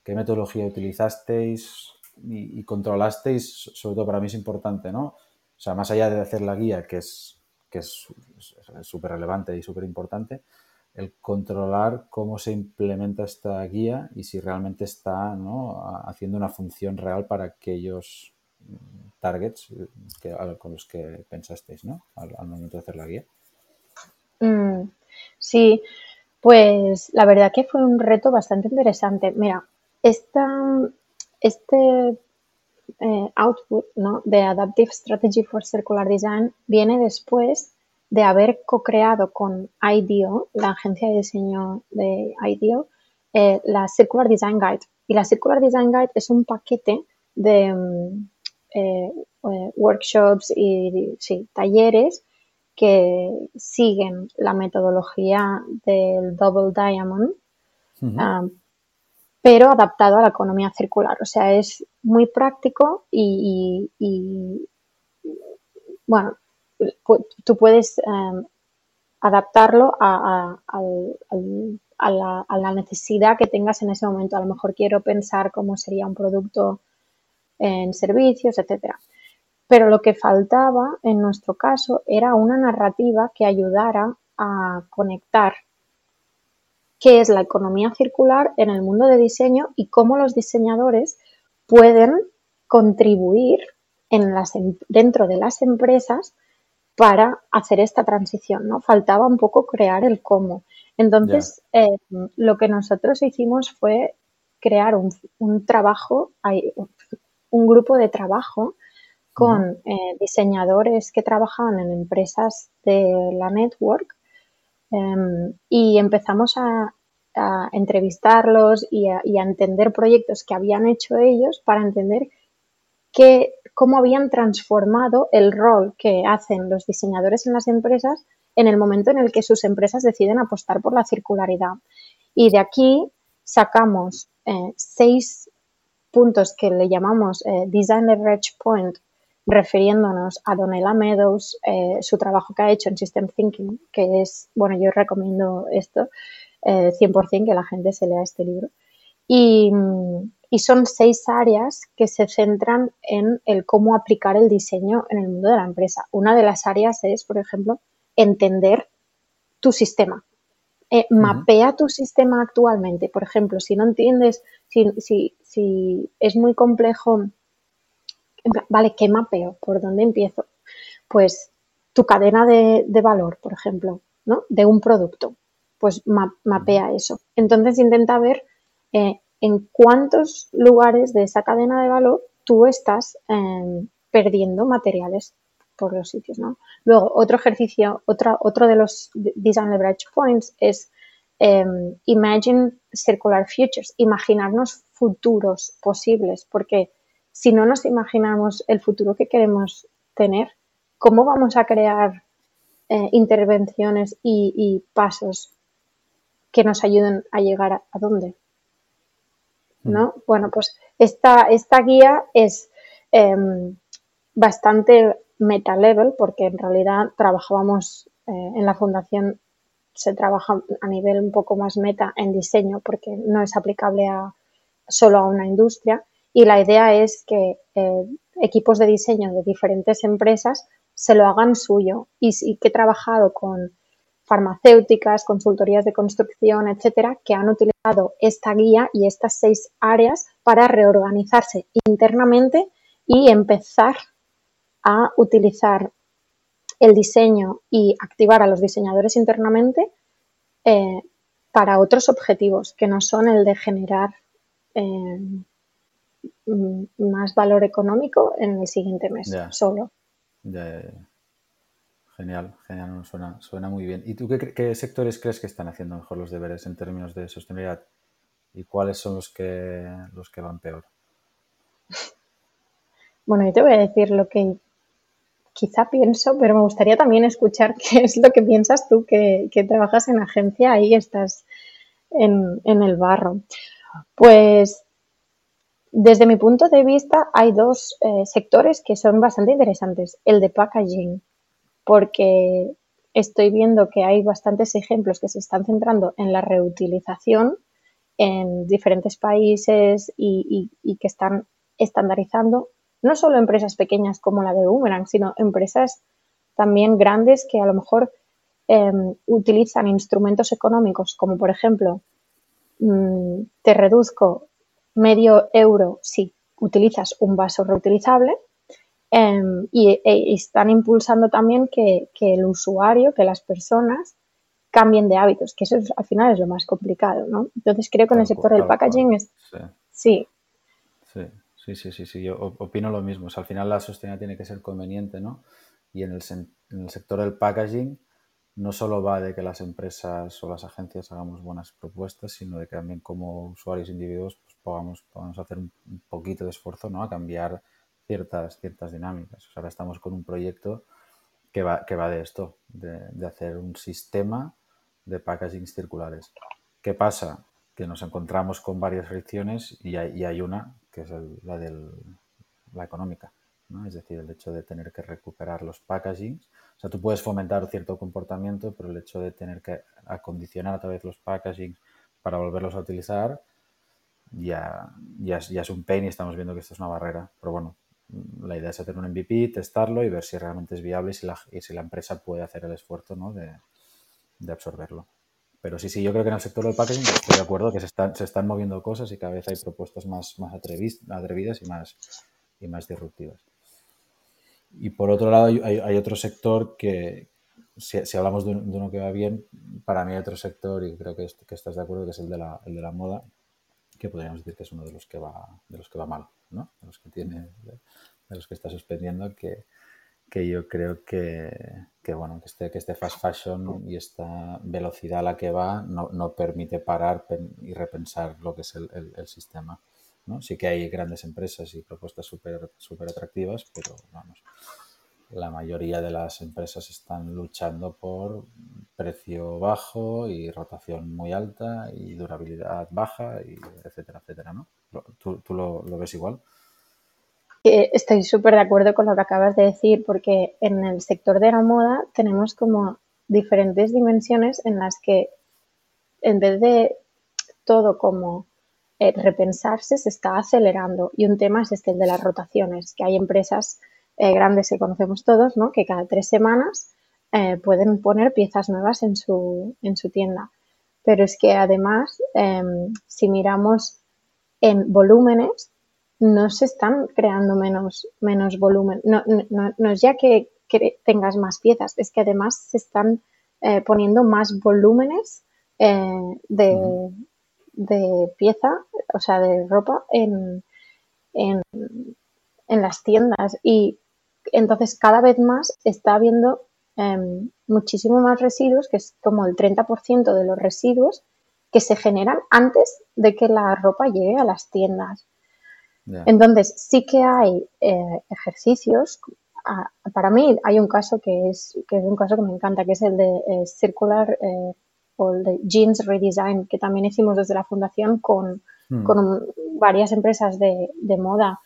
¿Qué metodología utilizasteis y, controlasteis? Sobre todo para mí es importante, ¿no? O sea, más allá de hacer la guía, que es que es súper relevante y súper importante, el controlar cómo se implementa esta guía y si realmente está haciendo una función real para aquellos targets que, con los que pensasteis ¿no? al, momento de hacer la guía. Mm, sí, pues la verdad que fue un reto bastante interesante. Mira, esta, este eh, output ¿no? de Adaptive Strategy for Circular Design viene después de haber co-creado con IDEO, la agencia de diseño de IDEO, eh, la Circular Design Guide. Y la Circular Design Guide es un paquete de mm, eh, workshops y talleres que siguen la metodología del Double Diamond, pero adaptado a la economía circular. O sea, es muy práctico y, bueno, tú puedes em, adaptarlo a, la, necesidad que tengas en ese momento. A lo mejor quiero pensar cómo sería un producto en servicios, etcétera. Pero lo que faltaba en nuestro caso era una narrativa que ayudara a conectar qué es la economía circular en el mundo de diseño y cómo los diseñadores pueden contribuir en las, em, dentro de las empresas para hacer esta transición, ¿no? Faltaba un poco crear el cómo. Entonces, eh, lo que nosotros hicimos fue crear un, trabajo, un grupo de trabajo con eh, diseñadores que trabajaban en empresas de la network Em, y empezamos a, entrevistarlos y a, entender proyectos que habían hecho ellos para entender cómo habían transformado el rol que hacen los diseñadores en las empresas en el momento en el que sus empresas deciden apostar por la circularidad. Y de aquí sacamos eh, seis puntos que le llamamos eh, Design Leverage Point refiriéndonos a Donella Meadows, eh, su trabajo que ha hecho en System Thinking, que es, bueno, yo recomiendo esto, eh, 100% que la gente se lea este libro. Y, son seis áreas que se centran en el cómo aplicar el diseño en el mundo de la empresa. Una de las áreas es, por ejemplo, entender tu sistema. Eh, mapea tu sistema actualmente. Por ejemplo, si no entiendes, si, si, si es muy complejo vale, ¿qué mapeo? ¿Por dónde empiezo? Pues tu cadena de, valor, por ejemplo, ¿no? De un producto, pues mapea eso. Entonces intenta ver eh, en cuántos lugares de esa cadena de valor tú estás em, perdiendo materiales por los sitios, ¿no? Luego, otro ejercicio, otra, otro de los Design Leverage Points es em, Imagine Circular Futures, imaginarnos futuros posibles, porque si no nos imaginamos el futuro que queremos tener, ¿cómo vamos a crear eh, intervenciones y, pasos que nos ayuden a llegar a, dónde? ¿No? Mm. Bueno, pues esta, esta guía es em, bastante meta level porque en realidad trabajábamos eh, en la fundación se trabaja a nivel un poco más meta en diseño porque no es aplicable a, solo a una industria y la idea es que eh, equipos de diseño de diferentes empresas se lo hagan suyo y, que he trabajado con farmacéuticas, consultorías de construcción, etcétera, que han utilizado esta guía y estas seis áreas para reorganizarse internamente y empezar a utilizar el diseño y activar a los diseñadores internamente eh, para otros objetivos que no son el de generar eh, más valor económico en el siguiente mes solo. Genial, genial, suena, suena muy bien. ¿Y tú qué, sectores crees que están haciendo mejor los deberes en términos de sostenibilidad? ¿Y cuáles son los que, los que van peor? <laughs> Bueno, yo te voy a decir lo que quizá pienso, pero me gustaría también escuchar <laughs> qué es lo que piensas tú, que, trabajas en agencia y estás en, en el barro. Pues desde mi punto de vista, hay dos eh, sectores que son bastante interesantes. El de packaging, porque estoy viendo que hay bastantes ejemplos que se están centrando en la reutilización en diferentes países y, que están estandarizando no solo empresas pequeñas como la de Boomerang, sino empresas también grandes que a lo mejor em, utilizan instrumentos económicos como por ejemplo mm, te reduzco medio euro si utilizas un vaso reutilizable em, y, e, están impulsando también que, el usuario, que las personas cambien de hábitos, que eso al final es lo más complicado, ¿no? Entonces creo que en el sector del packaging es... Sí. sí. Sí, sí, sí, sí, yo opino lo mismo. al final la sostenibilidad tiene que ser conveniente, ¿no? Y en el, en el sector del packaging no solo va de que las empresas o las agencias hagamos buenas propuestas, sino de que también como usuarios individuos pues, podamos, podamos hacer un, poquito de esfuerzo, ¿no? A cambiar ciertas, ciertas dinámicas. ahora estamos con un proyecto que va, que va de esto, de, de hacer un sistema de packaging circulares. ¿Qué pasa? Que nos encontramos con varias fricciones y hay, y hay una que es la, del, la económica. ¿no? Es decir, el hecho de tener que recuperar los packagings. O sea, tú puedes fomentar cierto comportamiento, pero el hecho de tener que acondicionar otra vez los packagings para volverlos a utilizar ya, ya, ya es un pain y estamos viendo que esto es una barrera. Pero bueno, la idea es hacer un MVP, testarlo y ver si realmente es viable y si la, y si la empresa puede hacer el esfuerzo ¿no? de, absorberlo. Pero sí, sí, yo creo que en el sector del packaging estoy de acuerdo que se están, se están moviendo cosas y cada vez hay propuestas más, atrevidas y más, disruptivas. Y por otro lado, hay, otro sector que, si, si hablamos de, uno que va bien, para mí hay otro sector, y creo que, que estás de acuerdo, que es el de, la, el de la moda, que podríamos decir que es uno de los que va, de los que va mal, ¿no? De los que tiene, de los que está suspendiendo, que, que yo creo que, que, bueno, que este, que este fast fashion y esta velocidad a la que va no, no permite parar y repensar lo que es el, el, sistema. ¿no? Sí que hay grandes empresas y propuestas súper super atractivas, pero vamos, la mayoría de las empresas están luchando por precio bajo y rotación muy alta y durabilidad baja, y etcétera, etcétera, ¿no? ¿Tú, lo, ves igual? Estoy súper de acuerdo con lo que acabas de decir, porque en el sector de la moda tenemos como diferentes dimensiones en las que en vez de todo como eh, repensarse, se está acelerando. Y un tema es este, el de las rotaciones, que hay empresas eh, grandes que conocemos todos, ¿no? que cada tres semanas eh, pueden poner piezas nuevas en su, en su tienda. Pero es que además, em, si miramos en volúmenes, no se están creando menos, menos volumen. No, no, no es ya que, tengas más piezas, es que además se están eh, poniendo más volúmenes eh, de, de, pieza, o sea, de ropa en, en, en, las tiendas. Y entonces cada vez más está habiendo em, muchísimo más residuos, que es como el 30% de los residuos que se generan antes de que la ropa llegue a las tiendas. Entonces, sí que hay eh, ejercicios. para mí hay un caso que es, que es un caso que me encanta, que es el de eh, Circular eh, o el de Jeans Redesign, que también hicimos desde la fundación con, hmm. con varias empresas de, de moda.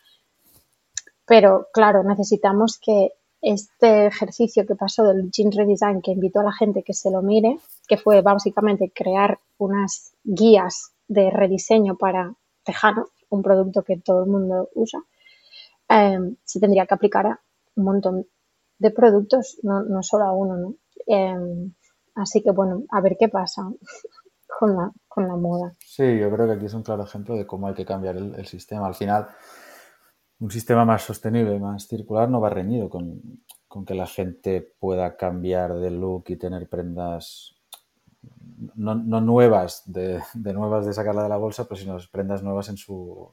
Pero claro, necesitamos que este ejercicio que pasó del Jeans Redesign, que invitó a la gente que se lo mire, que fue básicamente crear unas guías de rediseño para tejanos, un producto que todo el mundo usa, em, se tendría que aplicar a un montón de productos, no, no solo a uno, ¿no? Em, así que bueno, a ver qué pasa <laughs> con la, con la moda. Sí, yo creo que aquí es un claro ejemplo de cómo hay que cambiar el, sistema. Al final, un sistema más sostenible, más circular, no va reñido con, con que la gente pueda cambiar de look y tener prendas no, nuevas, de, nuevas de sacarla de la bolsa, pero sino prendas nuevas en su,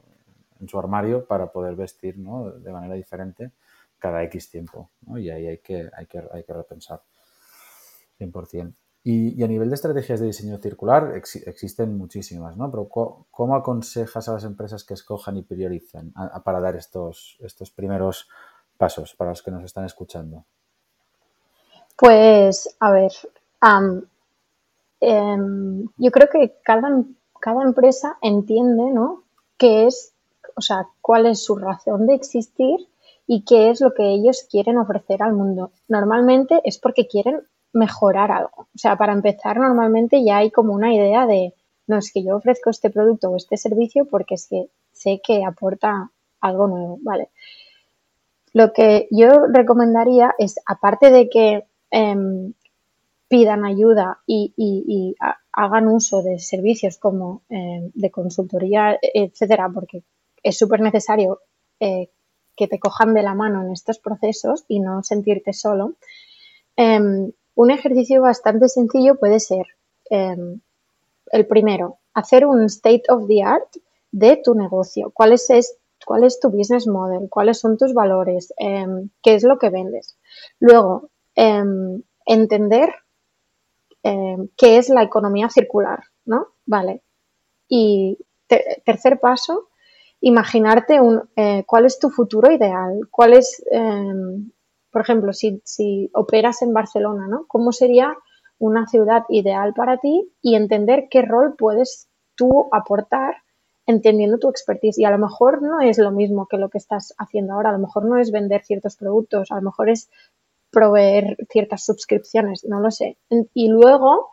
en su armario para poder vestir de manera diferente cada X tiempo. ¿no? Y ahí hay que, hay que, hay que repensar 100%. Y, y, a nivel de estrategias de diseño circular existen muchísimas, ¿no? Pero ¿cómo aconsejas a las empresas que escojan y prioricen para dar estos, estos primeros pasos para los que nos están escuchando? Pues, a ver, Em, yo creo que cada, cada empresa entiende, ¿no? Qué es, o sea, cuál es su razón de existir y qué es lo que ellos quieren ofrecer al mundo. Normalmente es porque quieren mejorar algo. O sea, para empezar, normalmente ya hay como una idea de, no, es que yo ofrezco este producto o este servicio porque es sé que aporta algo nuevo, ¿vale? Lo que yo recomendaría es, aparte de que em, pidan ayuda y, hagan uso de servicios como eh, de consultoría, etcétera, porque es súper necesario eh, que te cojan de la mano en estos procesos y no sentirte solo. Em, un ejercicio bastante sencillo puede ser em, el primero, hacer un state of the art de tu negocio. ¿Cuál es, cuál es tu business model? ¿Cuáles son tus valores? Em, ¿Qué es lo que vendes? Luego, entender qué es la economía circular, ¿no? Vale. Y tercer paso, imaginarte un, eh, cuál es tu futuro ideal, cuál es, em, por ejemplo, si, si, operas en Barcelona, ¿no? ¿Cómo sería una ciudad ideal para ti y entender qué rol puedes tú aportar entendiendo tu expertise? Y a lo mejor no es lo mismo que lo que estás haciendo ahora, a lo mejor no es vender ciertos productos, a lo mejor es proveer ciertas suscripciones, no lo sé. Y luego,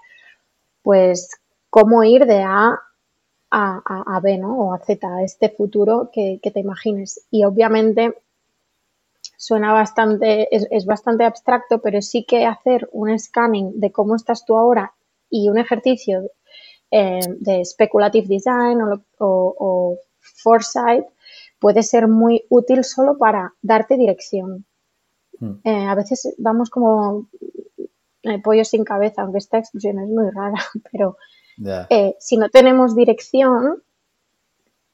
pues, cómo ir de A a, B, ¿no? O a Z, a este futuro que, te imagines. Y obviamente suena bastante, es, bastante abstracto, pero sí que hacer un scanning de cómo estás tú ahora y un ejercicio eh, de speculative design o, foresight puede ser muy útil solo para darte dirección. Hmm. Eh, a veces vamos como eh, pollo sin cabeza, aunque esta expresión es muy rara, <laughs> pero eh, si no tenemos dirección,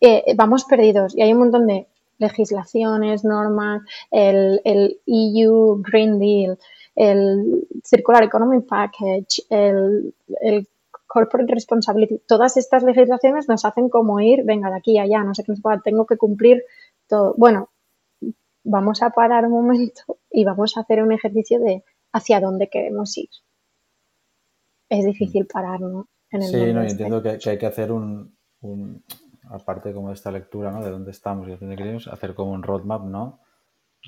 eh, vamos perdidos. Y hay un montón de legislaciones, normas, el, EU e Green Deal, el Circular Economy Package, el, Corporate Responsibility, todas estas legislaciones nos hacen como ir, venga, de aquí a allá, no sé qué, tengo que cumplir todo. Bueno, vamos a parar un momento y vamos a hacer un ejercicio de hacia dónde queremos ir. Es difícil parar, ¿no? sí, no, entiendo que, hay que hacer un, aparte como de esta lectura, ¿no? De dónde estamos y de dónde queremos, hacer como un roadmap, ¿no?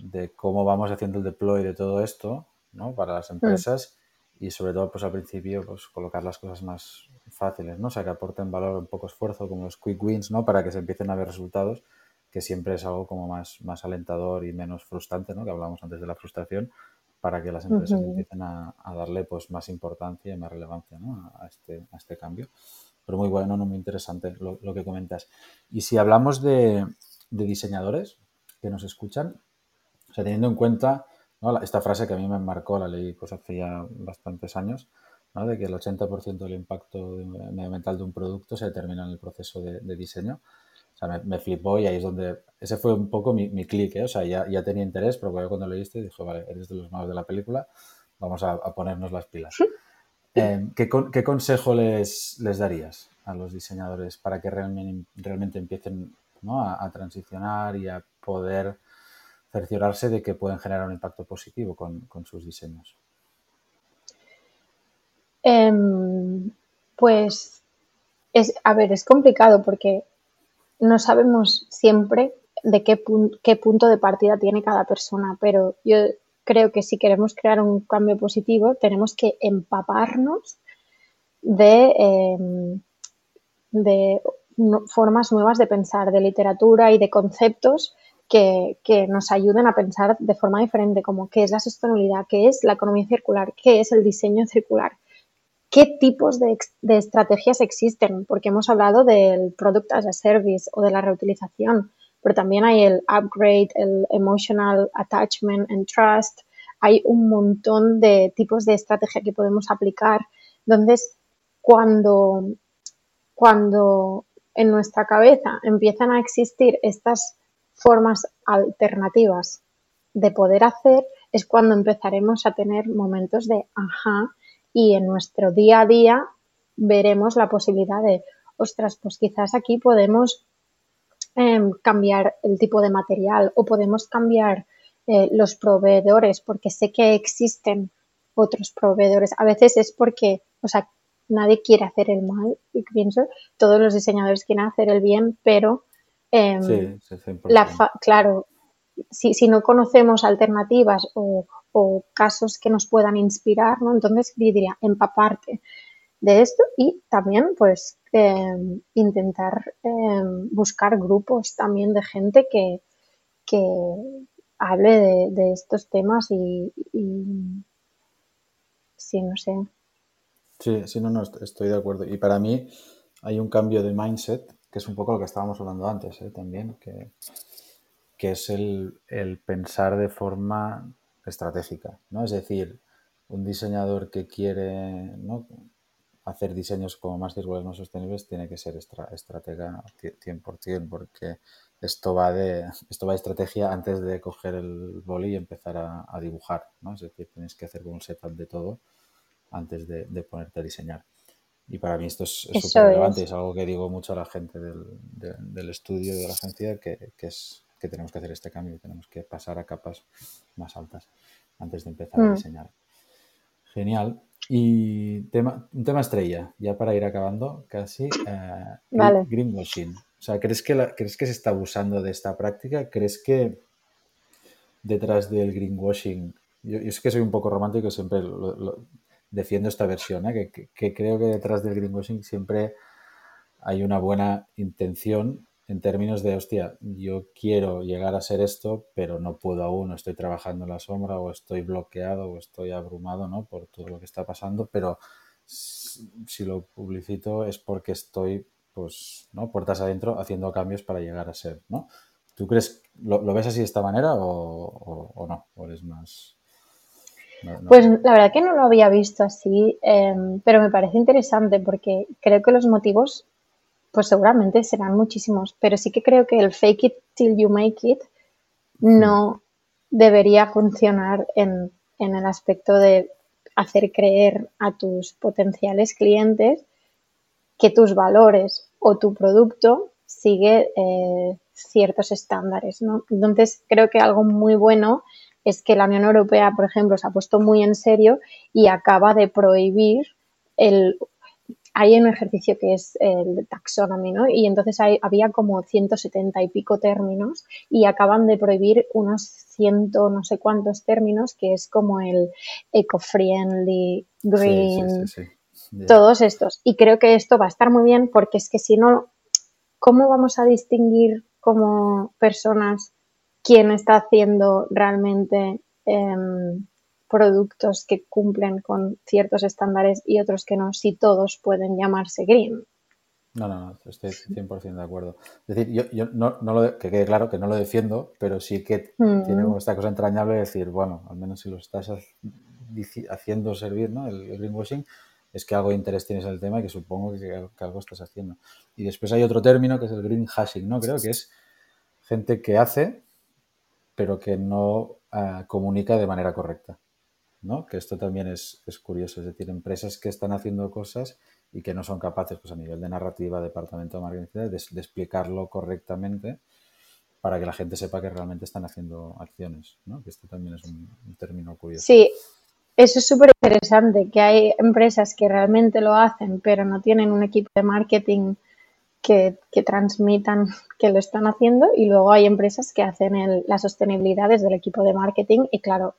De cómo vamos haciendo el deploy de todo esto, ¿no? Para las mm. empresas y sobre todo, pues al principio, pues colocar las cosas más fáciles, ¿no? O sea, que aporten valor un poco esfuerzo, como los quick wins, ¿no? Para que se empiecen a ver resultados, que siempre es algo como más, más alentador y menos frustrante, ¿no? Que hablábamos antes de la frustración, para que las empresas empiecen a, darle pues más importancia y más relevancia a, este, a este cambio. Pero muy bueno, no muy interesante lo, que comentas. Y si hablamos de, diseñadores que nos escuchan, o sea, teniendo en cuenta esta frase que a mí me marcó, la ley pues hace ya bastantes años, de que el 80% del impacto medioambiental de un producto se determina en el proceso de, de diseño me, flipó y ahí es donde, ese fue un poco mi, mi clic, ¿eh? o sea, ya, ya, tenía interés, pero cuando lo leíste dije, vale, eres de los malos de la película, vamos a, ponernos las pilas. <laughs> Eh, ¿qué, ¿qué, consejo les, les darías a los diseñadores para que realmente, realmente empiecen ¿no? a, transicionar y a poder cerciorarse de que pueden generar un impacto positivo con, con sus diseños? Em, pues, es, a ver, es complicado porque no sabemos siempre de qué, qué punto de partida tiene cada persona, pero yo creo que si queremos crear un cambio positivo tenemos que empaparnos de, em, formas nuevas de pensar, de literatura y de conceptos que, que, nos ayuden a pensar de forma diferente, como qué es la sostenibilidad, qué es la economía circular, qué es el diseño circular, qué tipos de, estrategias existen, porque hemos hablado del product as a service o de la reutilización, pero también hay el upgrade, el emotional attachment and trust, hay un montón de tipos de estrategia que podemos aplicar. Entonces, cuando, cuando en nuestra cabeza empiezan a existir estas formas alternativas de poder hacer, es cuando empezaremos a tener momentos de ajá, y en nuestro día a día veremos la posibilidad de, ostras, pues quizás aquí podemos em, cambiar el tipo de material o podemos cambiar eh, los proveedores porque sé que existen otros proveedores. A veces es porque, o sea, nadie quiere hacer el mal, y pienso, todos los diseñadores quieren hacer el bien, pero em, claro, si, si, no conocemos alternativas o, o casos que nos puedan inspirar, ¿no? Entonces diría empaparte de esto y también pues em, intentar em, buscar grupos también de gente que, que hable de, estos temas y, sí, no sé, Sí, sí, no, no, estoy de acuerdo. Y para mí hay un cambio de mindset, que es un poco lo que estábamos hablando antes ¿eh? también, que, que es el, el, pensar de forma estratégica, ¿no? Es decir, un diseñador que quiere ¿no? hacer diseños como más visuales, más sostenibles, tiene que ser estratega 100%, porque esto va de esto va de estrategia antes de coger el boli y empezar a, dibujar, ¿no? Es decir, tienes que hacer un setup de todo antes de, ponerte a diseñar. Y para mí esto es súper relevante, es. algo que digo mucho a la gente del, del estudio de la agencia, que, que, es que tenemos que hacer este cambio, tenemos que pasar a capas más altas antes de empezar a mm. diseñar. Genial. Y tema, un tema estrella, ya para ir acabando casi, eh, greenwashing. O sea, ¿crees que, ¿crees que se está abusando de esta práctica? ¿Crees que detrás del greenwashing, yo, es que soy un poco romántico y siempre defiendo esta versión, ¿eh? que, creo que detrás del greenwashing siempre hay una buena intención en términos de, hostia, yo quiero llegar a ser esto, pero no puedo aún, estoy trabajando en la sombra o estoy bloqueado o estoy abrumado ¿no? por todo lo que está pasando, pero si lo publicito es porque estoy, pues, ¿no? Puertas adentro haciendo cambios para llegar a ser, ¿no? ¿Tú crees, lo, ves así de esta manera o, no? ¿O eres más...? Pues la verdad que no lo había visto así, em, pero me parece interesante porque creo que los motivos pues seguramente serán muchísimos, pero sí que creo que el fake it till you make it no debería funcionar en, el aspecto de hacer creer a tus potenciales clientes que tus valores o tu producto sigue eh, ciertos estándares. ¿no? Entonces, creo que algo muy bueno es que la Unión Europea, por ejemplo, se ha puesto muy en serio y acaba de prohibir el hay un ejercicio que es el taxonomy, ¿no? Y entonces había como 170 y pico términos y acaban de prohibir unos ciento no sé cuántos términos, que es como el eco-friendly, green, todos estos. Y creo que esto va a estar muy bien porque es que si no, ¿cómo vamos a distinguir como personas quién está haciendo realmente em, productos que cumplen con ciertos estándares y otros que no, si todos pueden llamarse green. No, no, no, estoy 100% de acuerdo. Es decir, yo, yo no, no lo, que quede claro que no lo defiendo, pero sí que mm. tiene esta cosa entrañable de decir, bueno, al menos si lo estás haciendo servir, ¿no? El, greenwashing, es que algo de interés tienes en el tema y que supongo que, algo estás haciendo. Y después hay otro término que es el green hashing, ¿no? Creo que es gente que hace, pero que no ah, comunica de manera correcta. ¿No? Que esto también es, curioso, es decir, empresas que están haciendo cosas y que no son capaces, pues a nivel de narrativa, departamento de marketing, de, explicarlo correctamente para que la gente sepa que realmente están haciendo acciones, ¿no? Que esto también es un, término curioso. Sí, eso es súper interesante, que hay empresas que realmente lo hacen, pero no tienen un equipo de marketing que, transmitan que lo están haciendo y luego hay empresas que hacen la sostenibilidad desde el equipo de marketing y claro,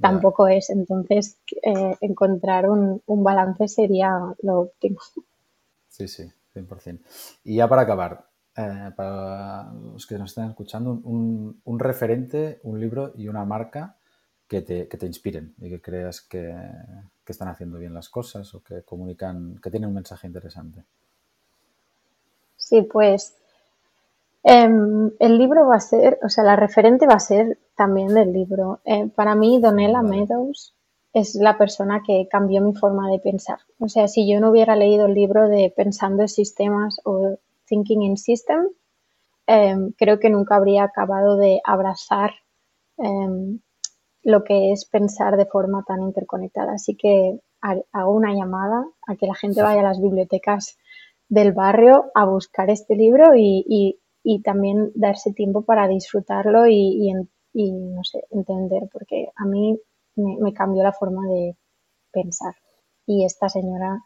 tampoco es. Entonces, eh, encontrar un, balance sería lo óptimo. Sí, sí, 100%. Y ya para acabar, eh, para los que nos están escuchando, un, referente, un libro y una marca que te, que te inspiren y que creas que, que, están haciendo bien las cosas o que comunican, que tienen un mensaje interesante. Sí, pues Em, el libro va a ser, o sea, la referente va a ser también del libro. Eh, para mí, Donella Meadows es la persona que cambió mi forma de pensar. O sea, si yo no hubiera leído el libro de Pensando en Sistemas o Thinking in Systems, em, creo que nunca habría acabado de abrazar em, lo que es pensar de forma tan interconectada. Así que hago una llamada a que la gente vaya a las bibliotecas del barrio a buscar este libro y y también darse tiempo para disfrutarlo y, no sé, entender, porque a mí me, cambió la forma de pensar. Y esta señora,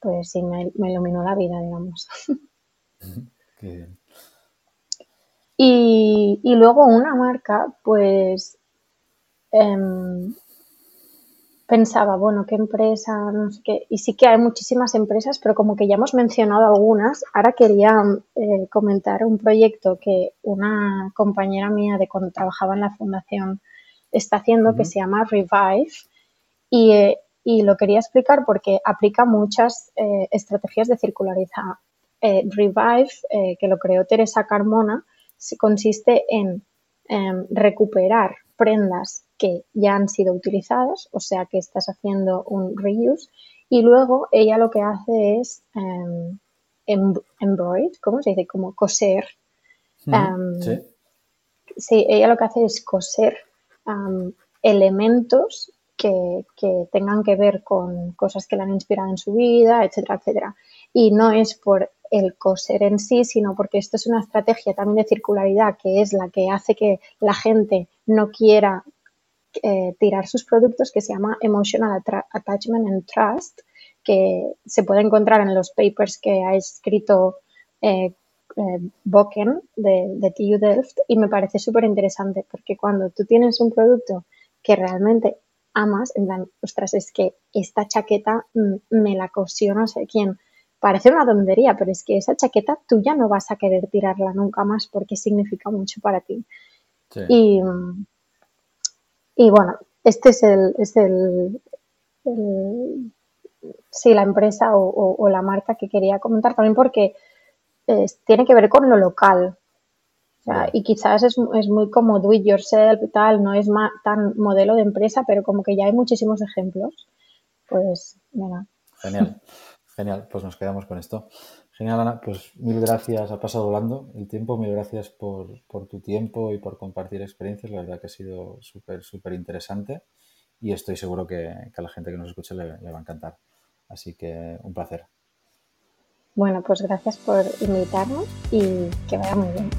pues sí, me, iluminó la vida, digamos. <laughs> Y, y, luego una marca, pues em, pensaba, bueno, qué empresa, no sé qué. Y sí que hay muchísimas empresas, pero como que ya hemos mencionado algunas, ahora quería eh, comentar un proyecto que una compañera mía de cuando trabajaba en la fundación está haciendo que se llama Revive. Y eh, y lo quería explicar porque aplica muchas eh, estrategias de circularidad. Revive, que lo creó Teresa Carmona, consiste en em, recuperar prendas que ya han sido utilizadas, o sea que estás haciendo un reuse, y luego ella lo que hace es em, embroid, ¿cómo se dice? Como coser. Em, ¿Sí? sí. ella lo que hace es coser elementos que, tengan que ver con cosas que le han inspirado en su vida, etcétera, etcétera. Y no es por el coser en sí, sino porque esto es una estrategia también de circularidad que es la que hace que la gente no quiera eh, tirar sus productos, que se llama Emotional Attachment and Trust, que se puede encontrar en los papers que ha escrito eh, eh, Boken de, de TU Delft y me parece súper interesante porque cuando tú tienes un producto que realmente amas, en plan, ostras, es que esta chaqueta mm, me la cosió no sé quién. Parece una tontería, pero es que esa chaqueta tú ya no vas a querer tirarla nunca más porque significa mucho para ti. Y, y, bueno, este es el, es el, sí, la empresa o, la marca que quería comentar también porque eh, tiene que ver con lo local y quizás es, es, muy como do it yourself y tal, no es tan modelo de empresa, pero como que ya hay muchísimos ejemplos. Pues, venga. Genial, <laughs> genial, pues nos quedamos con esto. Genial, Ana, pues mil gracias, ha pasado volando el tiempo, mil gracias por, tu tiempo y por compartir experiencias, la verdad que ha sido súper, súper interesante y estoy seguro que, a la gente que nos escuche le va a encantar. Así que un placer. Bueno, pues gracias por invitarnos y que vaya muy bien.